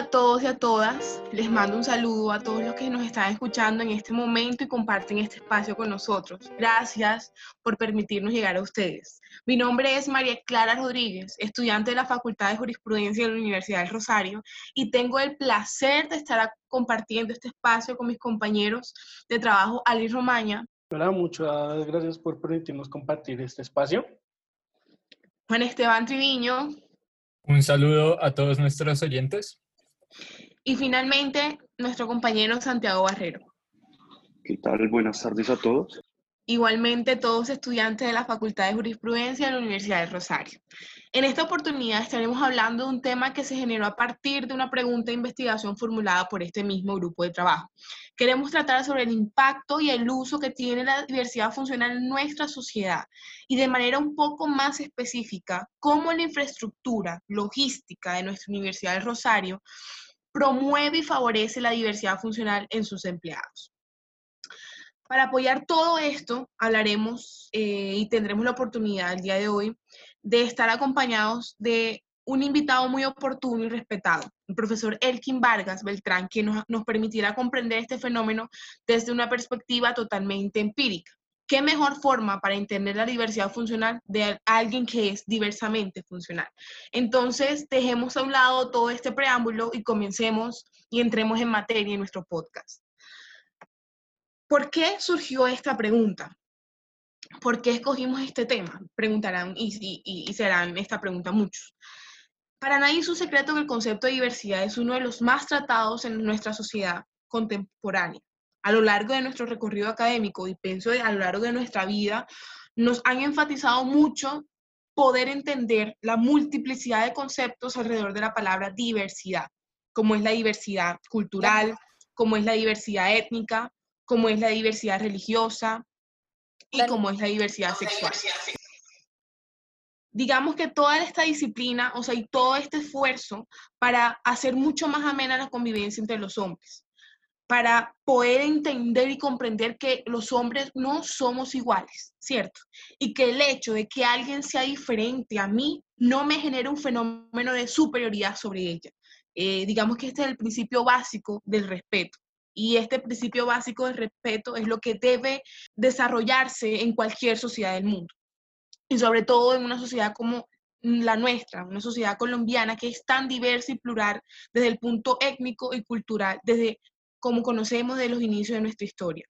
A todos y a todas. Les mando un saludo a todos los que nos están escuchando en este momento y comparten este espacio con nosotros. Gracias por permitirnos llegar a ustedes. Mi nombre es María Clara Rodríguez, estudiante de la Facultad de Jurisprudencia de la Universidad del Rosario y tengo el placer de estar compartiendo este espacio con mis compañeros de trabajo Ali Romaña. Hola, muchas gracias por permitirnos compartir este espacio. Juan Esteban Triviño. Un saludo a todos nuestros oyentes. Y finalmente, nuestro compañero Santiago Barrero. ¿Qué tal? Buenas tardes a todos. Igualmente, todos estudiantes de la Facultad de Jurisprudencia de la Universidad del Rosario. En esta oportunidad estaremos hablando de un tema que se generó a partir de una pregunta de investigación formulada por este mismo grupo de trabajo. Queremos tratar sobre el impacto y el uso que tiene la diversidad funcional en nuestra sociedad y de manera un poco más específica, cómo la infraestructura logística de nuestra Universidad del Rosario promueve y favorece la diversidad funcional en sus empleados. Para apoyar todo esto, hablaremos eh, y tendremos la oportunidad el día de hoy de estar acompañados de un invitado muy oportuno y respetado, el profesor Elkin Vargas Beltrán, que nos, nos permitirá comprender este fenómeno desde una perspectiva totalmente empírica. ¿Qué mejor forma para entender la diversidad funcional de alguien que es diversamente funcional? Entonces, dejemos a un lado todo este preámbulo y comencemos y entremos en materia en nuestro podcast. ¿Por qué surgió esta pregunta? ¿Por qué escogimos este tema? Preguntarán y, y, serán esta pregunta muchos. Para nadie es un secreto que el concepto de diversidad es uno de los más tratados en nuestra sociedad contemporánea. A lo largo de nuestro recorrido académico y pienso a lo largo de nuestra vida, nos han enfatizado mucho poder entender la multiplicidad de conceptos alrededor de la palabra diversidad, como es la diversidad cultural, como es la diversidad étnica, como es la diversidad religiosa, y como es la diversidad sexual. Digamos que toda esta disciplina, o sea, y todo este esfuerzo para hacer mucho más amena la convivencia entre los hombres, para poder entender y comprender que los hombres no somos iguales, ¿cierto? Y que el hecho de que alguien sea diferente a mí no me genera un fenómeno de superioridad sobre ella. Eh, digamos que este es el principio básico del respeto. Y este principio básico de respeto es lo que debe desarrollarse en cualquier sociedad del mundo. Y sobre todo en una sociedad como la nuestra, una sociedad colombiana que es tan diversa y plural desde el punto étnico y cultural, desde como conocemos de los inicios de nuestra historia.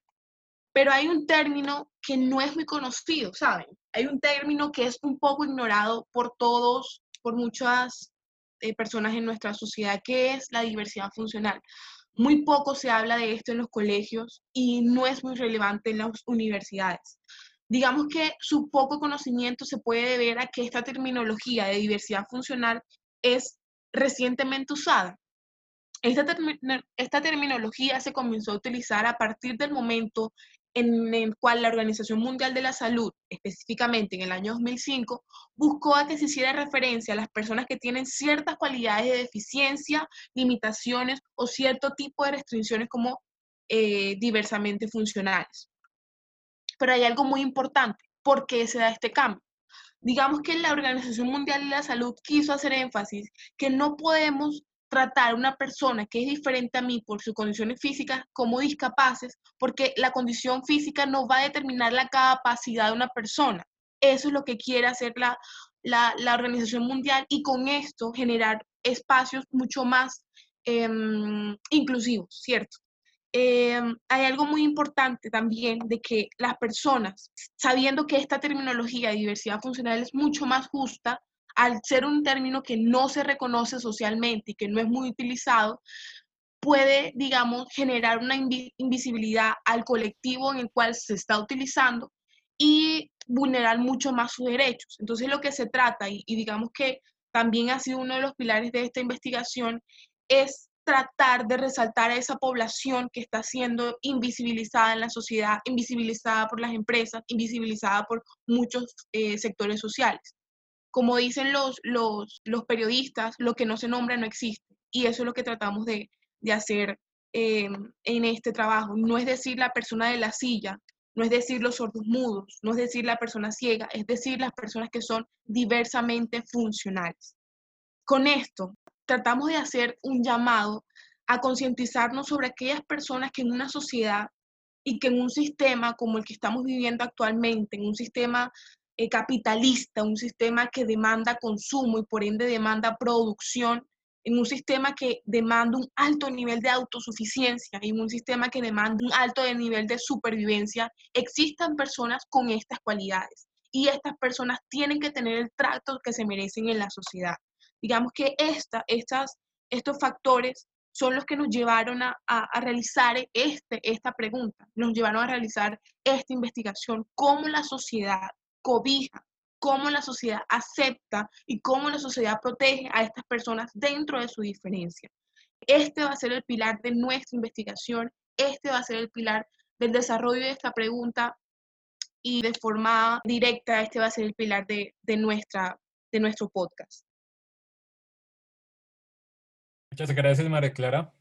Pero hay un término que no es muy conocido, ¿saben? Hay un término que es un poco ignorado por todos, por muchas eh, personas en nuestra sociedad, que es la diversidad funcional. Muy poco se habla de esto en los colegios y no es muy relevante en las universidades. Digamos que su poco conocimiento se puede deber a que esta terminología de diversidad funcional es recientemente usada. Esta, esta, terminología se comenzó a utilizar a partir del momento en el cual la Organización Mundial de la Salud, específicamente en el año 2005, buscó a que se hiciera referencia a las personas que tienen ciertas cualidades de deficiencia, limitaciones o cierto tipo de restricciones como eh, diversamente funcionales. Pero hay algo muy importante. ¿Por qué se da este cambio? Digamos que la Organización Mundial de la Salud quiso hacer énfasis que no podemos tratar a una persona que es diferente a mí por sus condiciones físicas como discapaces, porque la condición física no va a determinar la capacidad de una persona. Eso es lo que quiere hacer la, la, Organización Mundial y con esto generar espacios mucho más em, inclusivos, ¿cierto? Em, hay algo muy importante también de que las personas, sabiendo que esta terminología de diversidad funcional es mucho más justa, al ser un término que no se reconoce socialmente y que no es muy utilizado, puede, digamos, generar una invisibilidad al colectivo en el cual se está utilizando y vulnerar mucho más sus derechos. Entonces, lo que se trata, y, digamos que también ha sido uno de los pilares de esta investigación, es tratar de resaltar a esa población que está siendo invisibilizada en la sociedad, invisibilizada por las empresas, invisibilizada por muchos eh, sectores sociales como dicen los, los, periodistas, lo que no se nombra no existe. Y eso es lo que tratamos de, hacer eh, en este trabajo. No es decir la persona de la silla, no es decir los sordos mudos, no es decir la persona ciega, es decir las personas que son diversamente funcionales. Con esto, tratamos de hacer un llamado a concientizarnos sobre aquellas personas que en una sociedad y que en un sistema como el que estamos viviendo actualmente, en un sistema eh, capitalista, un sistema que demanda consumo y por ende demanda producción, en un sistema que demanda un alto nivel de autosuficiencia, en un sistema que demanda un alto nivel de supervivencia, existan personas con estas cualidades. Y estas personas tienen que tener el trato que se merecen en la sociedad. Digamos que esta, estas, estos factores son los que nos llevaron a, a, realizar este, esta pregunta, nos llevaron a realizar esta investigación, cómo la sociedad cobija, cómo la sociedad acepta y cómo la sociedad protege a estas personas dentro de su diferencia. Este va a ser el pilar de nuestra investigación, este va a ser el pilar del desarrollo de esta pregunta y de forma directa este va a ser el pilar de, nuestra, de nuestro podcast. Muchas gracias, María Clara.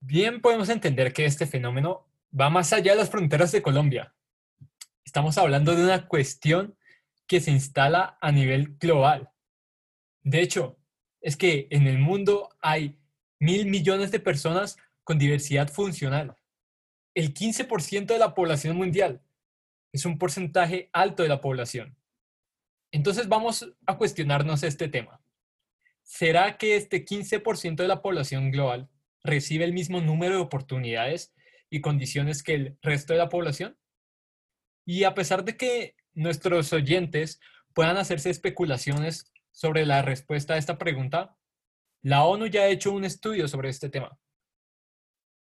Bien podemos entender que este fenómeno va más allá de las fronteras de Colombia. Estamos hablando de una cuestión que se instala a nivel global. De hecho, es que en el mundo hay mil millones de personas con diversidad funcional. El 15% de la población mundial es un porcentaje alto de la población. Entonces vamos a cuestionarnos este tema. ¿será que este 15% de la población global recibe el mismo número de oportunidades y condiciones que el resto de la población? Y a pesar de que nuestros oyentes puedan hacerse especulaciones sobre la respuesta a esta pregunta, la ONU ya ha hecho un estudio sobre este tema,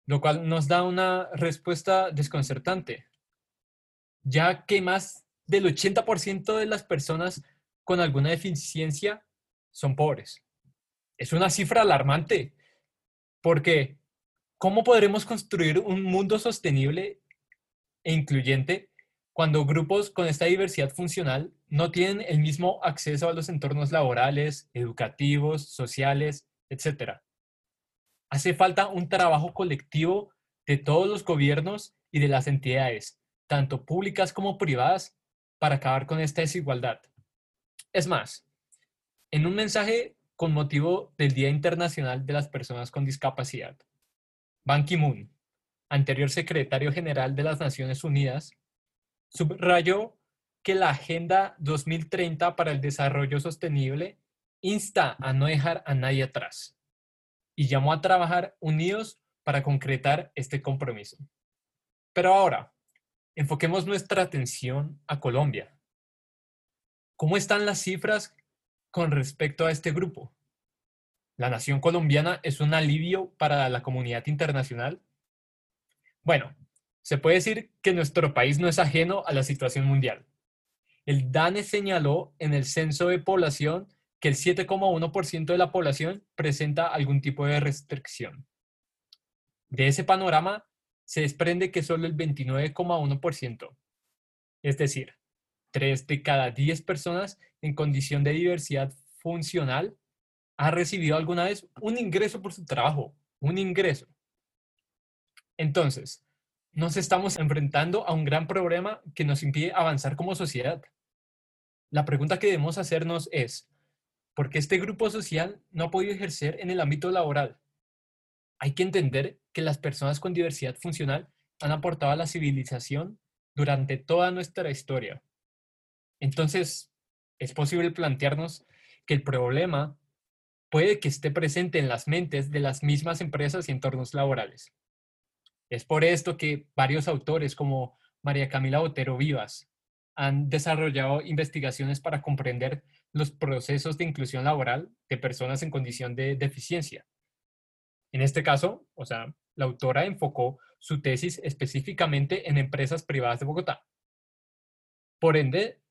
lo cual nos da una respuesta desconcertante, ya que más del 80% de las personas con alguna deficiencia son pobres. Es una cifra alarmante, porque ¿cómo podremos construir un mundo sostenible e incluyente cuando grupos con esta diversidad funcional no tienen el mismo acceso a los entornos laborales, educativos, sociales, etcétera? Hace falta un trabajo colectivo de todos los gobiernos y de las entidades, tanto públicas como privadas, para acabar con esta desigualdad. Es más, en un mensaje con motivo del Día Internacional de las Personas con Discapacidad. Ban Ki-moon, anterior secretario general de las Naciones Unidas, subrayó que la Agenda 2030 para el Desarrollo Sostenible insta a no dejar a nadie atrás y llamó a trabajar unidos para concretar este compromiso. Pero ahora, enfoquemos nuestra atención a Colombia. ¿Cómo están las cifras con respecto a este grupo? ¿La nación colombiana es un alivio para la comunidad internacional? Bueno, se puede decir que nuestro país no es ajeno a la situación mundial. El DANE señaló en el censo de población que el 7,1% de la población presenta algún tipo de restricción. De ese panorama se desprende que solo el 29,1%, es decir, 3 de cada 10 personas en condición de diversidad funcional ha recibido alguna vez un ingreso por su trabajo, un ingreso. Entonces, nos estamos enfrentando a un gran problema que nos impide avanzar como sociedad. La pregunta que debemos hacernos es, ¿por qué este grupo social no ha podido ejercer en el ámbito laboral? Hay que entender que las personas con diversidad funcional han aportado a la civilización durante toda nuestra historia. Entonces, es posible plantearnos que el problema puede que esté presente en las mentes de las mismas empresas y entornos laborales. Es por esto que varios autores como María Camila Botero Vivas han desarrollado investigaciones para comprender los procesos de inclusión laboral de personas en condición de deficiencia. En este caso, o sea, la autora enfocó su tesis específicamente en empresas privadas de Bogotá. Por ende,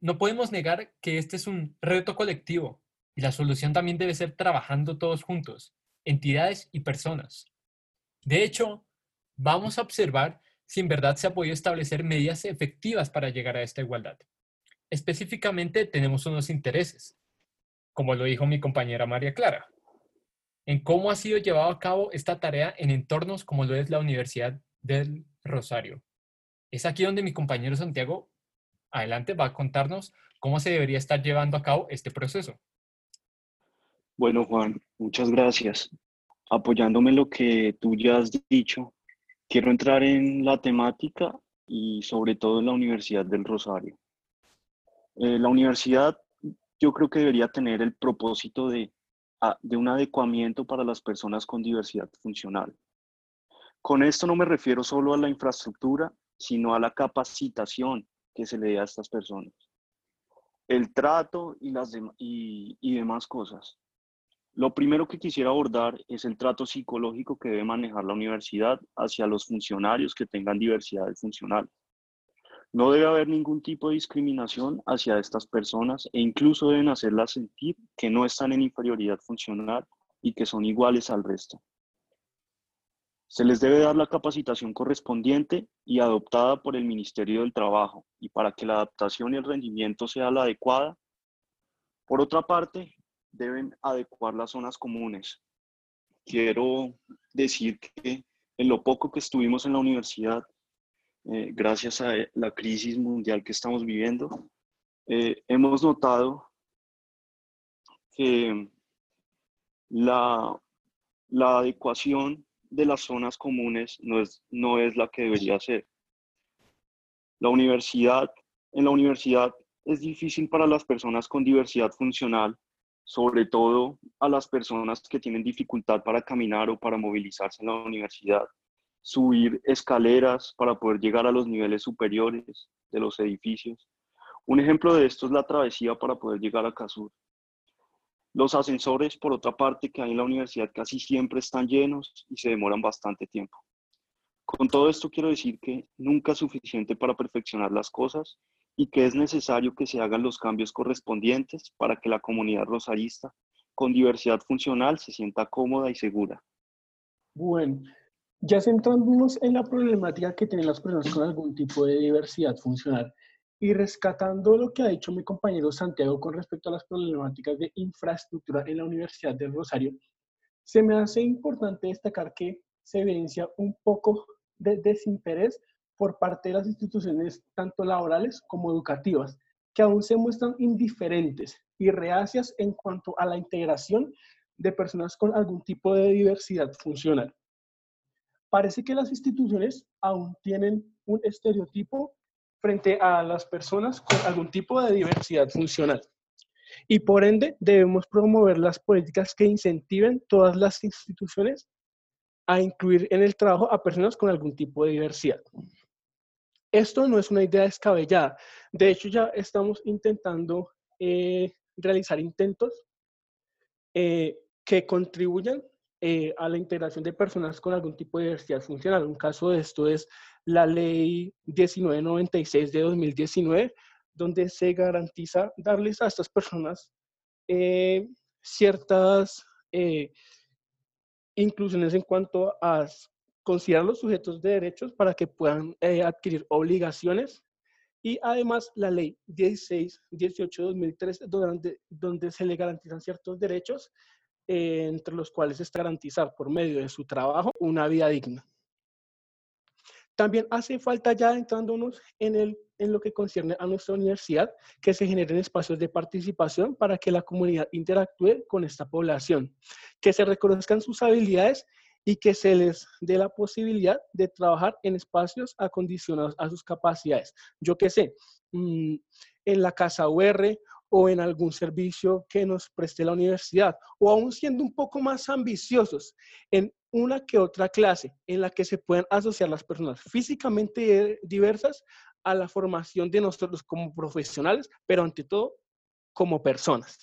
no podemos negar que este es un reto colectivo y la solución también debe ser trabajando todos juntos, entidades y personas. De hecho, vamos a observar si en verdad se ha podido establecer medidas efectivas para llegar a esta igualdad. Específicamente tenemos unos intereses, como lo dijo mi compañera María Clara, en cómo ha sido llevado a cabo esta tarea en entornos como lo es la Universidad del Rosario. Es aquí donde mi compañero Santiago adelante va a contarnos cómo se debería estar llevando a cabo este proceso. Bueno, Juan, Muchas gracias. Apoyándome lo que tú ya has dicho, quiero entrar en la temática y sobre todo en la Universidad del Rosario. Eh, la universidad yo creo que debería tener el propósito de, de un adecuamiento para las personas con diversidad funcional. Con esto no me refiero solo a la infraestructura, sino a la capacitación que se le da a estas personas, el trato y, las y, y demás cosas. Lo primero que quisiera abordar es el trato psicológico que debe manejar la universidad hacia los funcionarios que tengan diversidad funcional. No debe haber ningún tipo de discriminación hacia estas personas e incluso deben hacerlas sentir que no están en inferioridad funcional y que son iguales al resto. Se les debe dar la capacitación correspondiente y adoptada por el Ministerio del Trabajo y para que la adaptación y el rendimiento sea la adecuada. Por otra parte, deben adecuar las zonas comunes. Quiero decir que en lo poco que estuvimos en la universidad, eh, gracias a la crisis mundial que estamos viviendo, eh, hemos notado que la, la adecuación de las zonas comunes no es, no es la que debería ser. La universidad, en la universidad es difícil para las personas con diversidad funcional sobre todo a las personas que tienen dificultad para caminar o para movilizarse en la universidad, subir escaleras para poder llegar a los niveles superiores de los edificios. Un ejemplo de esto es la travesía para poder llegar a Casur. Los ascensores, por otra parte, que hay en la universidad casi siempre están llenos y se demoran bastante tiempo. Con todo esto quiero decir que nunca es suficiente para perfeccionar las cosas y que es necesario que se hagan los cambios correspondientes para que la comunidad rosarista con diversidad funcional se sienta cómoda y segura. Bueno, ya centrándonos en la problemática que tienen las personas con algún tipo de diversidad funcional y rescatando lo que ha dicho mi compañero Santiago con respecto a las problemáticas de infraestructura en la Universidad del Rosario, se me hace importante destacar que se evidencia un poco de desinterés por parte de las instituciones tanto laborales como educativas, que aún se muestran indiferentes y reacias en cuanto a la integración de personas con algún tipo de diversidad funcional. Parece que las instituciones aún tienen un estereotipo frente a las personas con algún tipo de diversidad funcional. Y por ende debemos promover las políticas que incentiven todas las instituciones a incluir en el trabajo a personas con algún tipo de diversidad. Esto no es una idea descabellada. De hecho, ya estamos intentando eh, realizar intentos eh, que contribuyan eh, a la integración de personas con algún tipo de diversidad funcional. Un caso de esto es la ley 1996 de 2019, donde se garantiza darles a estas personas ciertas inclusiones en cuanto a considerar los sujetos de derechos para que puedan eh, adquirir obligaciones y además la ley 16, 18 2003, donde, donde se le garantizan ciertos derechos, eh, entre los cuales es garantizar por medio de su trabajo una vida digna. También hace falta ya entrándonos en, el, en lo que concierne a nuestra universidad, que se generen espacios de participación para que la comunidad interactúe con esta población, que se reconozcan sus habilidades y que se les dé la posibilidad de trabajar en espacios acondicionados a sus capacidades. Yo qué sé, mm, en la casa UR o en algún servicio que nos preste la universidad, o aún siendo un poco más ambiciosos, en una que otra clase en la que se puedan asociar las personas físicamente diversas a la formación de nosotros como profesionales, pero ante todo como personas.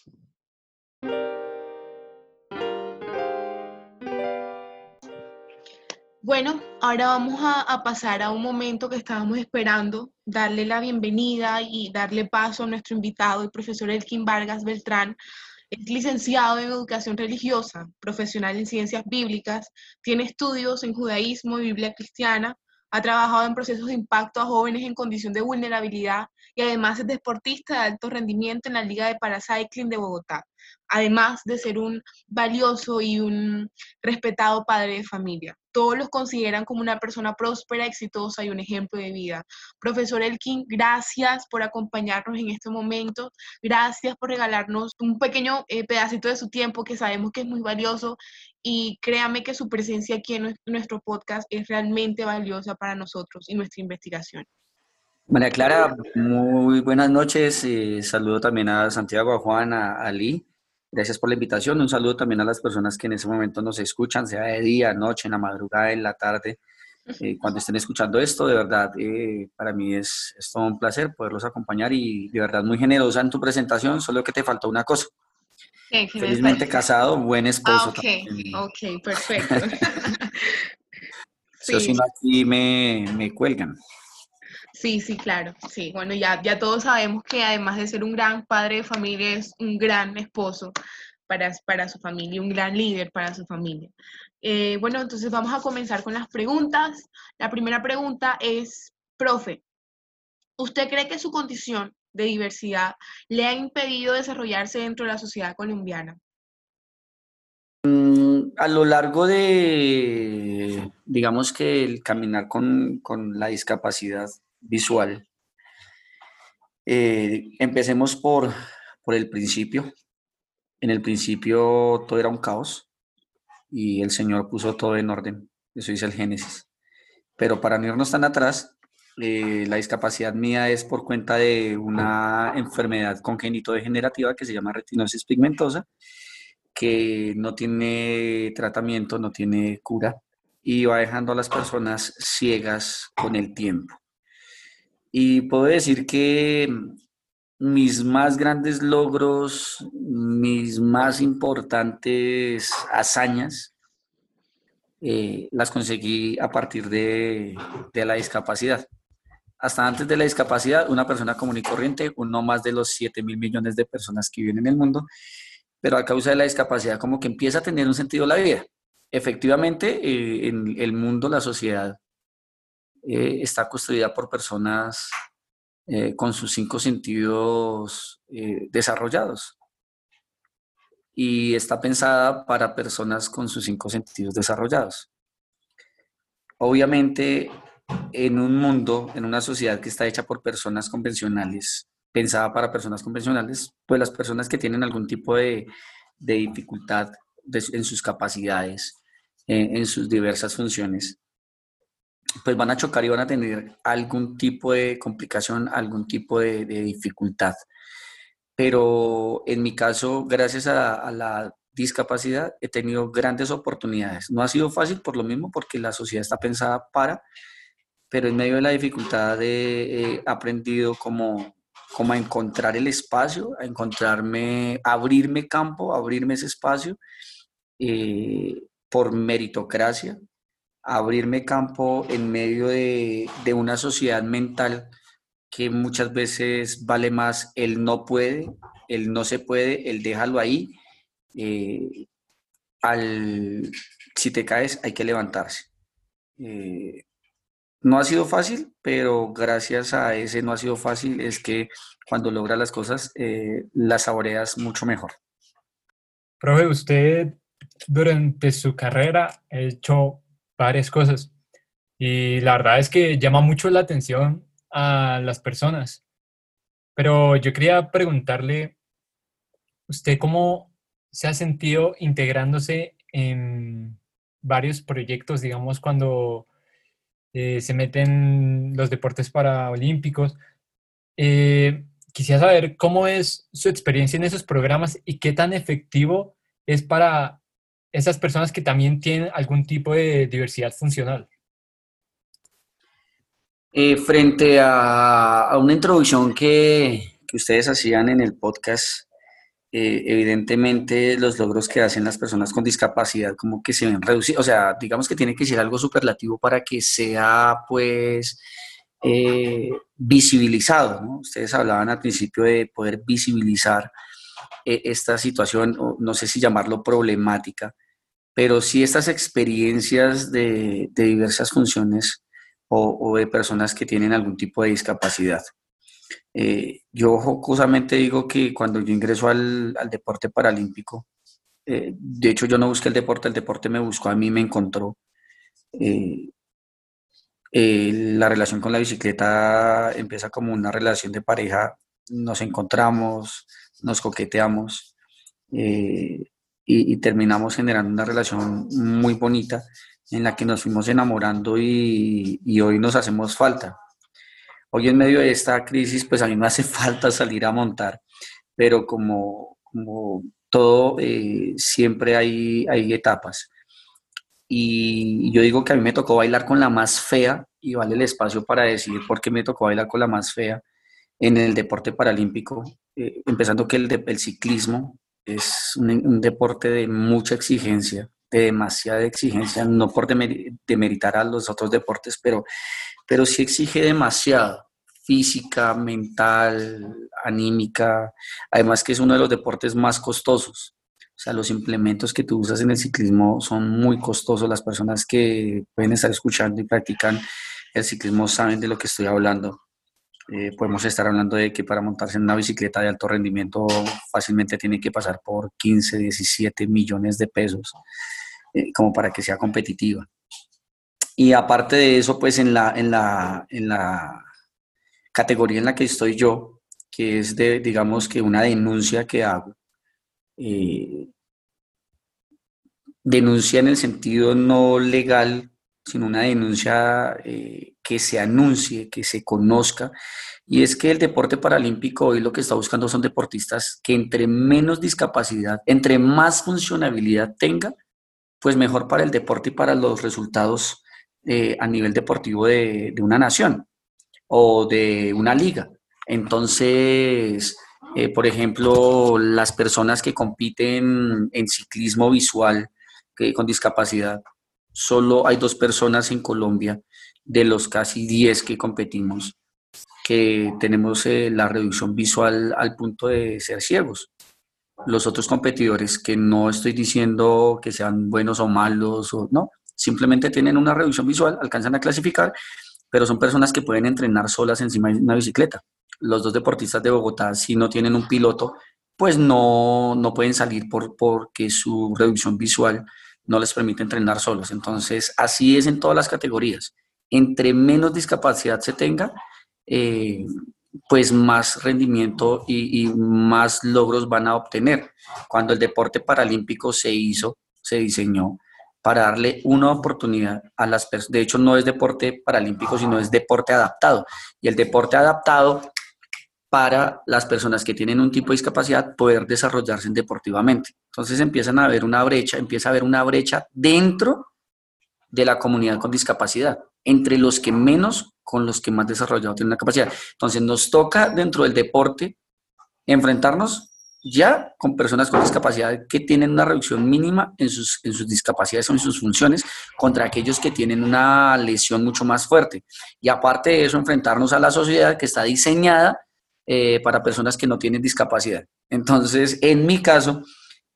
Bueno, ahora vamos a, pasar a un momento que estábamos esperando, darle la bienvenida y darle paso a nuestro invitado, el profesor Elkin Vargas Beltrán. Es licenciado en educación religiosa, profesional en ciencias bíblicas, tiene estudios en judaísmo y Biblia cristiana, ha trabajado en procesos de impacto a jóvenes en condición de vulnerabilidad y además es deportista de alto rendimiento en la Liga de Paracycling de Bogotá, además de ser un valioso y un respetado padre de familia. Todos los consideran como una persona próspera, exitosa y un ejemplo de vida. Profesor Elkin, gracias por acompañarnos en este momento, gracias por regalarnos un pequeño eh, pedacito de su tiempo que sabemos que es muy valioso y créame que su presencia aquí en nuestro podcast es realmente valiosa para nosotros y nuestra investigación. María Clara, muy buenas noches. Eh, saludo también a Santiago, a Juan, a Ali. Gracias por la invitación. Un saludo también a las personas que en ese momento nos escuchan, sea de día, noche, en la madrugada, en la tarde. Eh, cuando estén escuchando esto, de verdad, eh, para mí es, es, todo un placer poderlos acompañar y de verdad muy generosa en tu presentación, solo que te faltó una cosa. Felizmente casado, buen esposo. Ah, ok, perfecto. sí. Si no, aquí me, me cuelgan. Sí, sí, claro, sí. Bueno, ya, ya todos sabemos que además de ser un gran padre de familia, es un gran esposo para, para su familia, un gran líder para su familia. Eh, bueno, entonces vamos a comenzar con las preguntas. La primera pregunta es, profe, ¿usted cree que su condición de diversidad le ha impedido desarrollarse dentro de la sociedad colombiana? Mm, a lo largo de, digamos que el caminar con, con la discapacidad, visual. Eh, empecemos por, por el principio. En el principio todo era un caos y el Señor puso todo en orden. Eso dice el Génesis. Pero para no irnos tan atrás, eh, la discapacidad mía es por cuenta de una enfermedad congénito degenerativa que se llama retinosis pigmentosa, que no tiene tratamiento, no tiene cura y va dejando a las personas ciegas con el tiempo. Y puedo decir que mis más grandes logros, mis más importantes hazañas, eh, las conseguí a partir de, la discapacidad. Hasta antes de la discapacidad, una persona común y corriente, uno más de los 7 mil millones de personas que viven en el mundo, pero a causa de la discapacidad como que empieza a tener un sentido la vida. Efectivamente, eh, en el mundo, la sociedad eh, está construida por personas eh, con sus cinco sentidos eh, desarrollados y está pensada para personas con sus cinco sentidos desarrollados. Obviamente, en un mundo, en una sociedad que está hecha por personas convencionales, pensada para personas convencionales, pues las personas que tienen algún tipo de, dificultad en sus capacidades, en sus diversas funciones, pues van a chocar y van a tener algún tipo de complicación, algún tipo de, dificultad. Pero en mi caso, gracias a, la discapacidad, he tenido grandes oportunidades. No ha sido fácil por lo mismo, porque la sociedad está pensada para, pero en medio de la dificultad he, aprendido como, como a encontrar el espacio, a encontrarme, abrirme campo, abrirme ese espacio eh, por meritocracia, abrirme campo en medio de, una sociedad mental que muchas veces vale más el no puede, el no se puede, el déjalo ahí. Eh, al, si te caes hay que levantarse. Eh, no ha sido fácil, pero gracias a ese no ha sido fácil es que cuando logra las cosas eh, las saboreas mucho mejor. Profe, usted durante su carrera ha hecho varias cosas. Y la verdad es que llama mucho la atención a las personas. Pero yo quería preguntarle, ¿usted cómo se ha sentido integrándose en varios proyectos, digamos, cuando eh, se meten los deportes paraolímpicos? Eh, quisiera saber cómo es su experiencia en esos programas y qué tan efectivo es para esas personas que también tienen algún tipo de diversidad funcional? Eh, frente a, una introducción que, ustedes hacían en el podcast, eh, evidentemente los logros que hacen las personas con discapacidad como que se ven reducidos, o sea, digamos que tiene que ser algo superlativo para que sea pues eh, visibilizado, Ustedes hablaban al principio de poder visibilizar esta situación, no sé si llamarlo problemática, pero sí estas experiencias de, diversas funciones o, de personas que tienen algún tipo de discapacidad. Eh, yo jocosamente digo que cuando yo ingreso al, deporte paralímpico, eh, de hecho yo no busqué el deporte, el deporte me buscó, a mí me encontró. Eh, la relación con la bicicleta empieza como una relación de pareja, nos encontramos, nos coqueteamos y, terminamos generando una relación muy bonita en la que nos fuimos enamorando y, y hoy nos hacemos falta Hoy en medio de esta crisis, pues a mí me hace falta salir a montar, pero como, como todo, eh, siempre hay, hay etapas. Y yo digo que a mí me tocó bailar con la más fea, y vale el espacio para decir por qué me tocó bailar con la más fea en el deporte paralímpico, eh, empezando que el, el ciclismo es un, deporte de mucha exigencia, de demasiada exigencia, no por demeritar a los otros deportes, pero pero sí exige demasiado, física, mental, anímica, además que es uno de los deportes más costosos. O sea, los implementos que tú usas en el ciclismo son muy costosos. Las personas que pueden estar escuchando y practican el ciclismo saben de lo que estoy hablando. Eh, podemos estar hablando de que para montarse en una bicicleta de alto rendimiento fácilmente tiene que pasar por 15, 17 millones de pesos eh, como para que sea competitiva. Y aparte de eso, pues en la, en la, en la categoría en la que estoy yo, que es de, digamos que una denuncia que hago, eh, denuncia en el sentido no legal, sino una denuncia eh, que se anuncie, que se conozca. Y es que el deporte paralímpico hoy lo que está buscando son deportistas que entre menos discapacidad, entre más funcionabilidad tenga, pues mejor para el deporte y para los resultados eh, a nivel deportivo de, una nación o de una liga. Entonces, eh, por ejemplo, las personas que compiten en ciclismo visual con discapacidad, solo hay dos personas en Colombia de los casi 10 que competimos que tenemos eh, la reducción visual al punto de ser ciegos. Los otros competidores, que no estoy diciendo que sean buenos o malos, o, no, simplemente tienen una reducción visual, alcanzan a clasificar, pero son personas que pueden entrenar solas encima de una bicicleta. Los dos deportistas de Bogotá, si no tienen un piloto, pues no, no pueden salir por, porque su reducción visual no les permite entrenar solos. Entonces, así es en todas las categorías. Entre menos discapacidad se tenga, eh, pues más rendimiento y, y, más logros van a obtener. Cuando el deporte paralímpico se hizo, se diseñó, para darle una oportunidad a las personas. De hecho, no es deporte paralímpico, sino es deporte adaptado. Y el deporte adaptado para las personas que tienen un tipo de discapacidad poder desarrollarse deportivamente. Entonces empiezan a haber una brecha, empieza a haber una brecha dentro de la comunidad con discapacidad, entre los que menos con los que más desarrollado tienen la capacidad. Entonces nos toca dentro del deporte enfrentarnos ya con personas con discapacidad que tienen una reducción mínima en sus, en sus discapacidades o en sus funciones contra aquellos que tienen una lesión mucho más fuerte. Y aparte de eso, enfrentarnos a la sociedad que está diseñada eh, para personas que no tienen discapacidad. Entonces, en mi caso,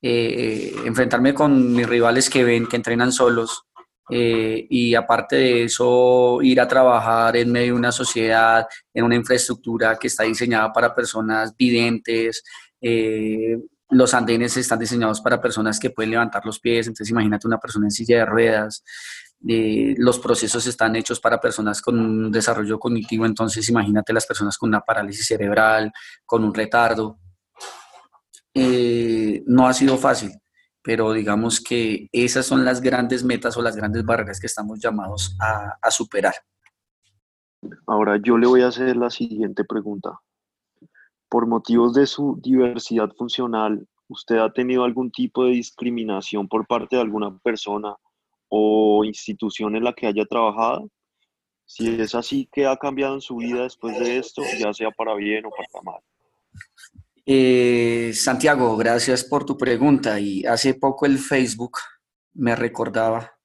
eh, enfrentarme con mis rivales que ven, que entrenan solos, eh, y aparte de eso, ir a trabajar en medio de una sociedad, en una infraestructura que está diseñada para personas videntes, eh, los andenes están diseñados para personas que pueden levantar los pies, entonces imagínate una persona en silla de ruedas. Eh, los procesos están hechos para personas con un desarrollo cognitivo, entonces imagínate las personas con una parálisis cerebral, con un retardo. Eh, no ha sido fácil, pero digamos que esas son las grandes metas o las grandes barreras que estamos llamados a superar. Ahora yo le voy a hacer la siguiente pregunta por motivos de su diversidad funcional, ¿usted ha tenido algún tipo de discriminación por parte de alguna persona o institución en la que haya trabajado? Si es así, ¿qué ha cambiado en su vida después de esto, ya sea para bien o para mal? Eh, Santiago, gracias por tu pregunta. Y hace poco el Facebook me recordaba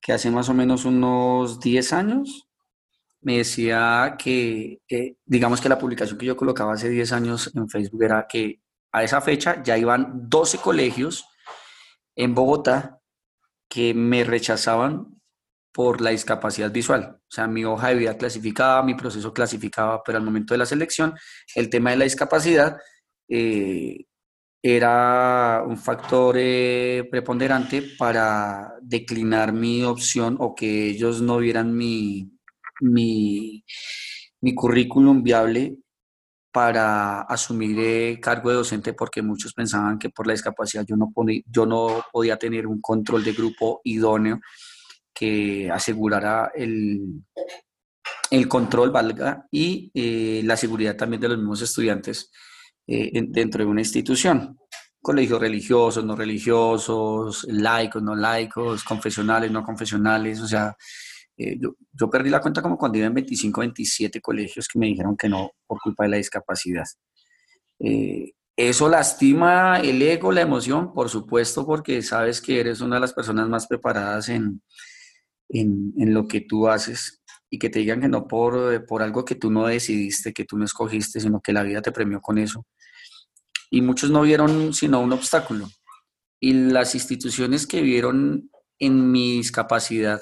que hace más o menos unos 10 años me decía que, digamos que la publicación que yo colocaba hace 10 años en Facebook era que a esa fecha ya iban 12 colegios en Bogotá que me rechazaban por la discapacidad visual. O sea, mi hoja de vida clasificaba, mi proceso clasificaba, pero al momento de la selección, el tema de la discapacidad eh, era un factor eh, preponderante para declinar mi opción o que ellos no vieran mi, mi, mi currículum viable para asumir eh, cargo de docente porque muchos pensaban que por la discapacidad yo no, yo no podía tener un control de grupo idóneo que asegurara el, el control, valga, y eh, la seguridad también de los mismos estudiantes eh, dentro de una institución. Colegios religiosos, no religiosos, laicos, no laicos, confesionales, no confesionales. O sea, eh, yo, perdí la cuenta como cuando iba en 25, 27 colegios que me dijeron que no por culpa de la discapacidad. Eh, eso lastima el ego, la emoción, por supuesto, porque sabes que eres una de las personas más preparadas en, en, en lo que tú haces y que te digan que no por, por algo que tú no decidiste, que tú no escogiste, sino que la vida te premió con eso. Y muchos no vieron sino un obstáculo. Y las instituciones que vieron en mi discapacidad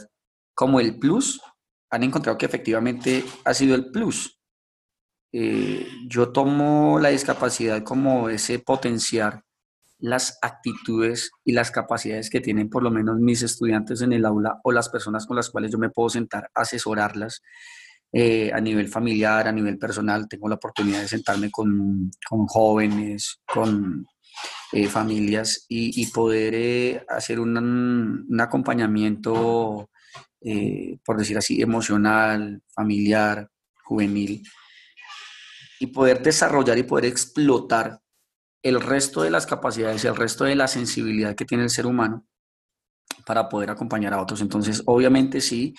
como el plus, han encontrado que efectivamente ha sido el plus. Eh, yo tomo la discapacidad como ese potenciar las actitudes y las capacidades que tienen por lo menos mis estudiantes en el aula o las personas con las cuales yo me puedo sentar, asesorarlas eh, a nivel familiar, a nivel personal. Tengo la oportunidad de sentarme con, con jóvenes, con eh, familias y, poder eh, hacer un, un acompañamiento, por decir así, emocional, familiar, juvenil y poder desarrollar y poder explotar el resto de las capacidades el resto de la sensibilidad que tiene el ser humano para poder acompañar a otros. Entonces, obviamente sí,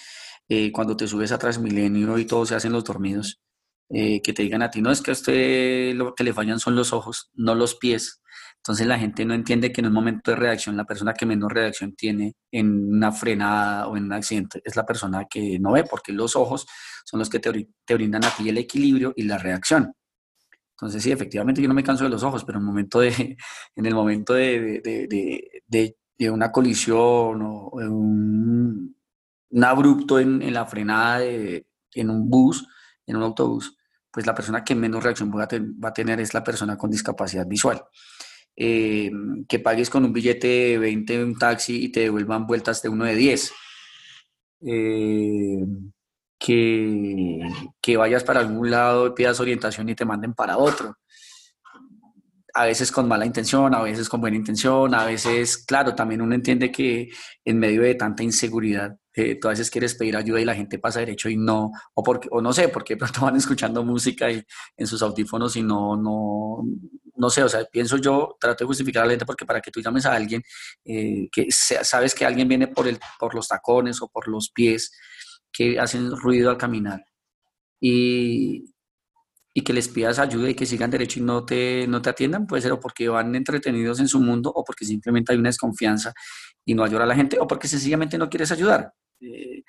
eh, cuando te subes a Transmilenio y todos se hacen los dormidos, eh, que te digan a ti, no es que a usted lo que le fallan son los ojos, no los pies. Entonces la gente no entiende que en un momento de reacción, la persona que menos reacción tiene en una frenada o en un accidente es la persona que no ve, porque los ojos son los que te, te brindan a ti el equilibrio y la reacción. Entonces, sí, efectivamente yo no me canso de los ojos, pero en el momento de, en el momento de, de, de, una colisión o un, un abrupto en, en, la frenada en un bus, en un autobús, pues la persona que menos reacción va a, va a tener es la persona con discapacidad visual. Eh, que pagues con un billete de 20 en un taxi y te devuelvan vueltas de uno de 10. Eh, que, que vayas para algún lado y pidas orientación y te manden para otro. A veces con mala intención, a veces con buena intención, a veces, claro, también uno entiende que en medio de tanta inseguridad, eh, tú a veces quieres pedir ayuda y la gente pasa derecho y no, o, porque, o no sé, porque pronto van escuchando música y, en sus audífonos y no, no, no sé, o sea, pienso yo, trato de justificar a la gente porque para que tú llames a alguien eh, que sabes que alguien viene por, el, por los tacones o por los pies, que hacen ruido al caminar y, y que les pidas ayuda y que sigan derecho y no te, no te atiendan, puede ser o porque van entretenidos en su mundo o porque simplemente hay una desconfianza y no ayuda a la gente o porque sencillamente no quieres ayudar. Eh,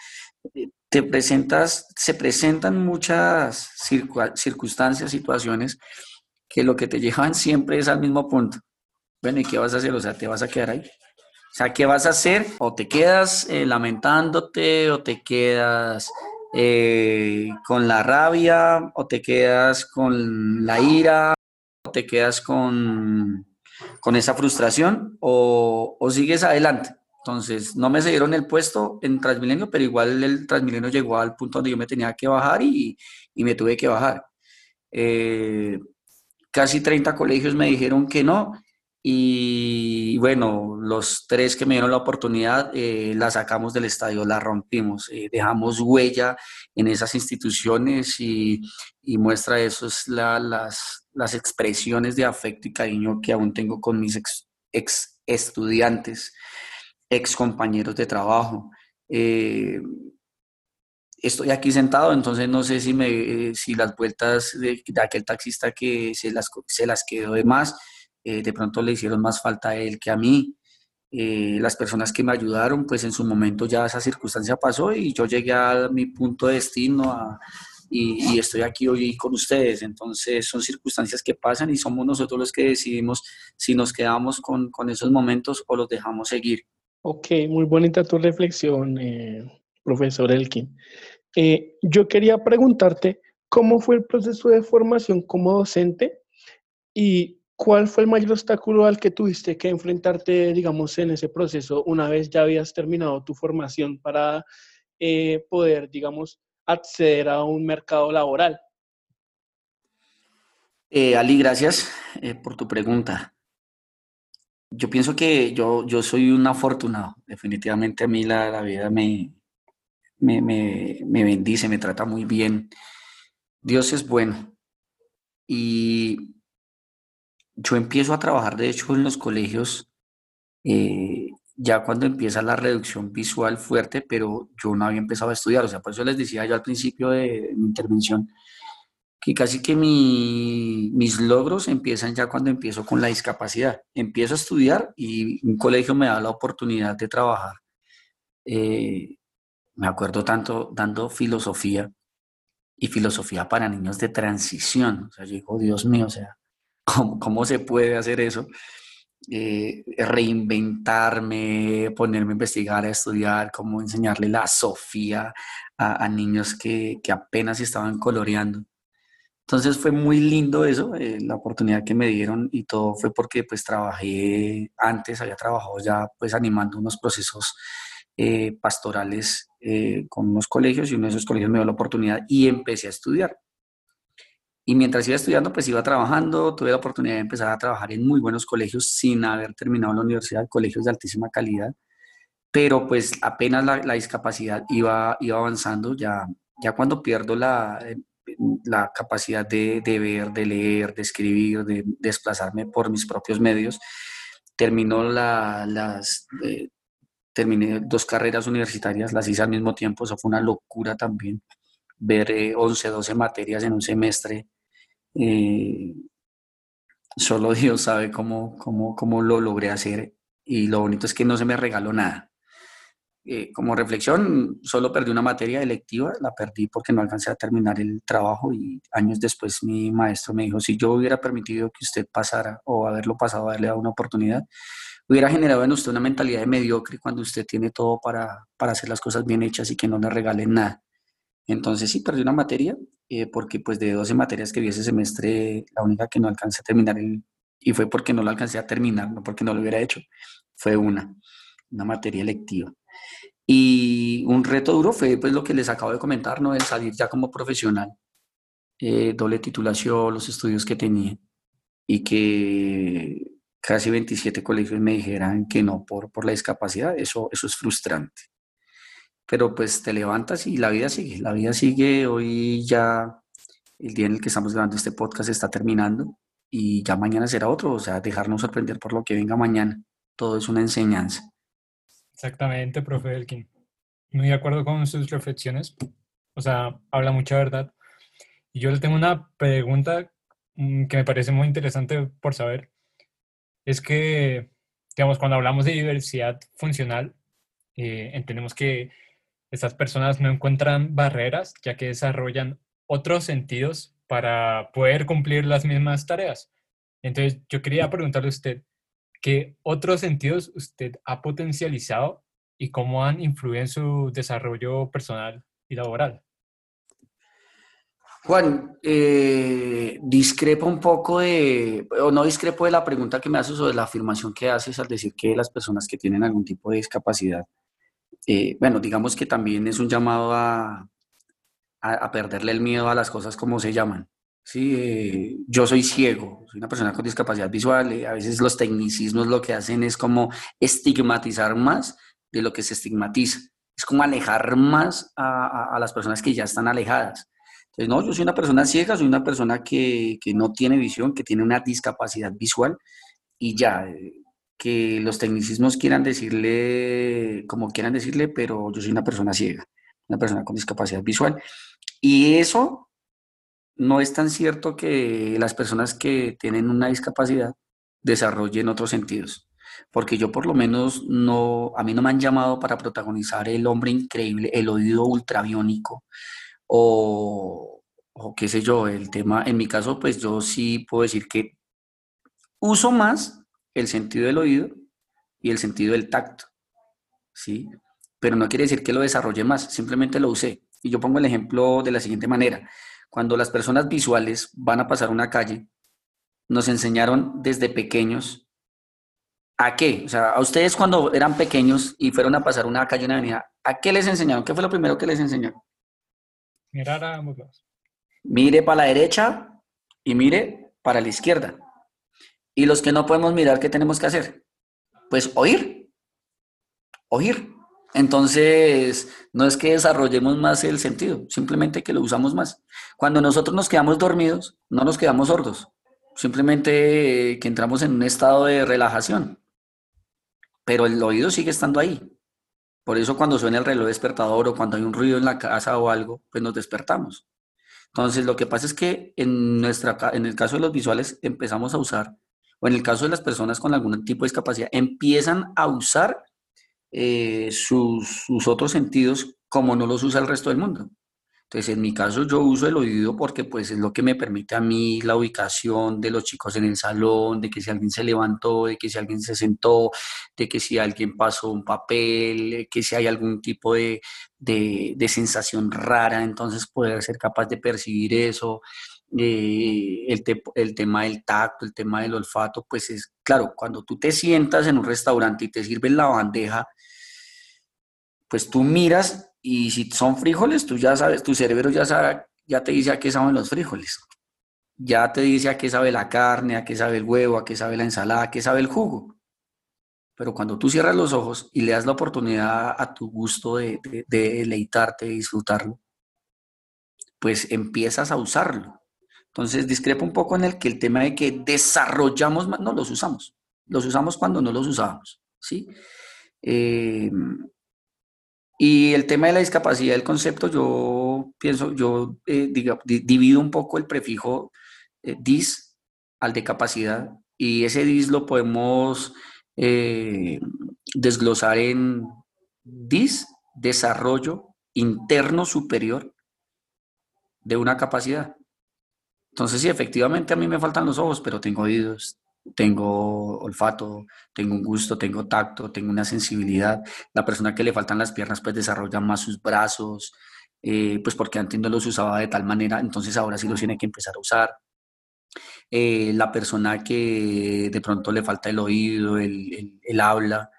eh, te presentas, se presentan muchas circunstancias, situaciones que lo que te llevan siempre es al mismo punto. Bueno, ¿y qué vas a hacer? O sea, te vas a quedar ahí. O sea, ¿qué vas a hacer? O te quedas eh, lamentándote, o te quedas eh, con la rabia, o te quedas con la ira, o te quedas con, con esa frustración, o, o, sigues adelante. Entonces, no me dieron el puesto en Transmilenio, pero igual el Transmilenio llegó al punto donde yo me tenía que bajar y, y me tuve que bajar. Eh, casi 30 colegios me dijeron que no y bueno, los tres que me dieron la oportunidad, eh, la sacamos del estadio, la rompimos, eh, dejamos huella en esas instituciones y, muestra eso es las, las expresiones de afecto y cariño que aún tengo con mis ex, ex estudiantes, ex compañeros de trabajo. Eh, estoy aquí sentado, entonces no sé si, me, si las vueltas de, aquel taxista que se las, se las quedó de más eh, de pronto le hicieron más falta a él que a mí. Eh, las personas que me ayudaron, pues en su momento ya esa circunstancia pasó y yo llegué a mi punto de destino y, estoy aquí hoy con ustedes. Entonces son circunstancias que pasan y somos nosotros los que decidimos si nos quedamos con, con esos momentos o los dejamos seguir. Ok, muy bonita tu reflexión, eh, profesor Elkin. Eh, yo quería preguntarte cómo fue el proceso de formación como docente y cuál fue el mayor obstáculo al que tuviste que enfrentarte, digamos, en ese proceso una vez ya habías terminado tu formación para eh, poder, digamos, acceder a un mercado laboral. Eh, Ali, gracias por tu pregunta. Yo pienso que yo, yo soy un afortunado. Definitivamente a mí la, la vida me, me, me, me, bendice, me trata muy bien. Dios es bueno. Y yo empiezo a trabajar, de hecho, en los colegios eh, ya cuando empieza la reducción visual fuerte, pero yo no había empezado a estudiar. O sea, por eso les decía yo al principio de mi intervención que casi que mis logros empiezan ya cuando empiezo con la discapacidad. Empiezo a estudiar y un colegio me da la oportunidad de trabajar. Eh, me acuerdo tanto dando filosofía y filosofía para niños de transición. O sea, yo digo, Dios mío, o sea, ¿cómo, cómo se puede hacer eso? Eh, reinventarme, ponerme a investigar, a estudiar, cómo enseñarle la Sofía a, niños que, que, apenas estaban coloreando. Entonces fue muy lindo eso, eh, la oportunidad que me dieron y todo fue porque pues trabajé antes, había trabajado ya pues animando unos procesos eh, pastorales con unos colegios y uno de esos colegios me dio la oportunidad y empecé a estudiar. Y mientras iba estudiando, pues iba trabajando, tuve la oportunidad de empezar a trabajar en muy buenos colegios sin haber terminado la universidad, colegios de altísima calidad, pero pues apenas la, la discapacidad iba, iba avanzando, ya, ya cuando pierdo la, la capacidad de, de, ver, de leer, de escribir, de desplazarme por mis propios medios, terminó la, las... Eh, terminé dos carreras universitarias, las hice al mismo tiempo, eso fue una locura también, ver 11, eh, 12 materias en un semestre, eh, solo Dios sabe cómo, cómo, cómo, lo logré hacer y lo bonito es que no se me regaló nada. Eh, como reflexión, solo perdí una materia electiva, la perdí porque no alcancé a terminar el trabajo y años después mi maestro me dijo, si yo hubiera permitido que usted pasara o haberlo pasado, haberle dado una oportunidad, hubiera generado en usted una mentalidad de mediocre cuando usted tiene todo para, para hacer las cosas bien hechas y que no le regalen nada. Entonces sí, perdí una materia, eh, porque pues de 12 materias que vi ese semestre, la única que no alcancé a terminar, y fue porque no la alcancé a terminar, no porque no lo hubiera hecho, fue una, una materia electiva. Y un reto duro fue pues lo que les acabo de comentar, ¿no? El salir ya como profesional, eh, doble titulación, los estudios que tenía, y que casi 27 colegios me dijeran que no por, por la discapacidad, eso, eso es frustrante pero pues te levantas y la vida sigue, la vida sigue, hoy ya el día en el que estamos grabando este podcast está terminando y ya mañana será otro, o sea, dejarnos sorprender por lo que venga mañana, todo es una enseñanza. Exactamente, profe Elkin. Muy de acuerdo con sus reflexiones, o sea, habla mucha verdad. Y yo le tengo una pregunta mm, que me parece muy interesante por saber. Es que, digamos, cuando hablamos de diversidad funcional, eh, entendemos que estas personas no encuentran barreras ya que desarrollan otros sentidos para poder cumplir las mismas tareas. Entonces, yo quería preguntarle a usted, ¿qué otros sentidos usted ha potencializado y cómo han influido en su desarrollo personal y laboral? Juan, eh, discrepo un poco de, o no discrepo de la pregunta que me haces o de la afirmación que haces al decir que las personas que tienen algún tipo de discapacidad eh, bueno, digamos que también es un llamado a, a, perderle el miedo a las cosas como se llaman. Sí, eh, yo soy ciego, soy una persona con discapacidad visual, eh, a veces los tecnicismos lo que hacen es como estigmatizar más de lo que se estigmatiza, es como alejar más a, a, las personas que ya están alejadas. Entonces, no, yo soy una persona ciega, soy una persona que, que no tiene visión, que tiene una discapacidad visual y ya, que los tecnicismos quieran decirle como quieran decirle, pero yo soy una persona ciega, una persona con discapacidad visual. Y eso no es tan cierto que las personas que tienen una discapacidad desarrollen otros sentidos. Porque yo por lo menos no, a mí no me han llamado para protagonizar el hombre increíble, el oído ultraviónico o, qué sé yo, el tema, en mi caso pues yo sí puedo decir que uso más el sentido del oído y el sentido del tacto, ¿sí? pero no quiere decir que lo desarrolle más, simplemente lo usé. Y yo pongo el ejemplo de la siguiente manera. Cuando las personas visuales van a pasar una calle, nos enseñaron desde pequeños a qué. O sea, a ustedes cuando eran pequeños y fueron a pasar una calle, una avenida, ¿a qué les enseñaron? ¿Qué fue lo primero que les enseñaron? Mirar a ambos lados. Mire para la derecha y mire para la izquierda. Y los que no podemos mirar, ¿qué tenemos que hacer? Pues oír. Oír. Entonces, no es que desarrollemos más el sentido, simplemente que lo usamos más. Cuando nosotros nos quedamos dormidos, no nos quedamos sordos, simplemente que entramos en un estado de relajación. Pero el oído sigue estando ahí. Por eso cuando suena el reloj despertador o cuando hay un ruido en la casa o algo, pues nos despertamos. Entonces, lo que pasa es que en, nuestra, en el caso de los visuales empezamos a usar, o en el caso de las personas con algún tipo de discapacidad, empiezan a usar eh, sus, sus, otros sentidos como no los usa el resto del mundo. Entonces, en mi caso, yo uso el oído porque pues es lo que me permite a mí la ubicación de los chicos en el salón, de que si alguien se levantó, de que si alguien se sentó, de que si alguien pasó un papel, que si hay algún tipo de, de, de sensación rara, entonces poder ser capaz de percibir eso. Eh, el, te, el, tema del tacto, el tema del olfato, pues es claro, cuando tú te sientas en un restaurante y te sirven la bandeja, pues tú miras y si son frijoles, tú ya sabes, tu cerebro ya sabe, ya te dice a qué saben los frijoles. Ya te dice a qué sabe la carne, a qué sabe el huevo, a qué sabe la ensalada, a qué sabe el jugo. Pero cuando tú cierras los ojos y le das la oportunidad a tu gusto de, de, de deleitarte, de disfrutarlo, pues empiezas a usarlo. Entonces discrepo un poco en el que el tema de que desarrollamos más, no los usamos. Los usamos cuando no los usábamos, ¿sí? Eh, y el tema de la discapacidad, el concepto, yo pienso, yo eh, divido un poco el prefijo eh, dis al de capacidad y ese dis lo podemos eh, desglosar en dis, desarrollo interno superior de una capacidad. Entonces, sí, efectivamente a mí me faltan los ojos, pero tengo oídos, tengo olfato, tengo un gusto, tengo tacto, tengo una sensibilidad. La persona que le faltan las piernas pues desarrolla más sus brazos, eh, pues porque antes no los usaba de tal manera, entonces ahora sí los tiene que empezar a usar. Eh, la persona que de pronto le falta el oído, el, el, habla,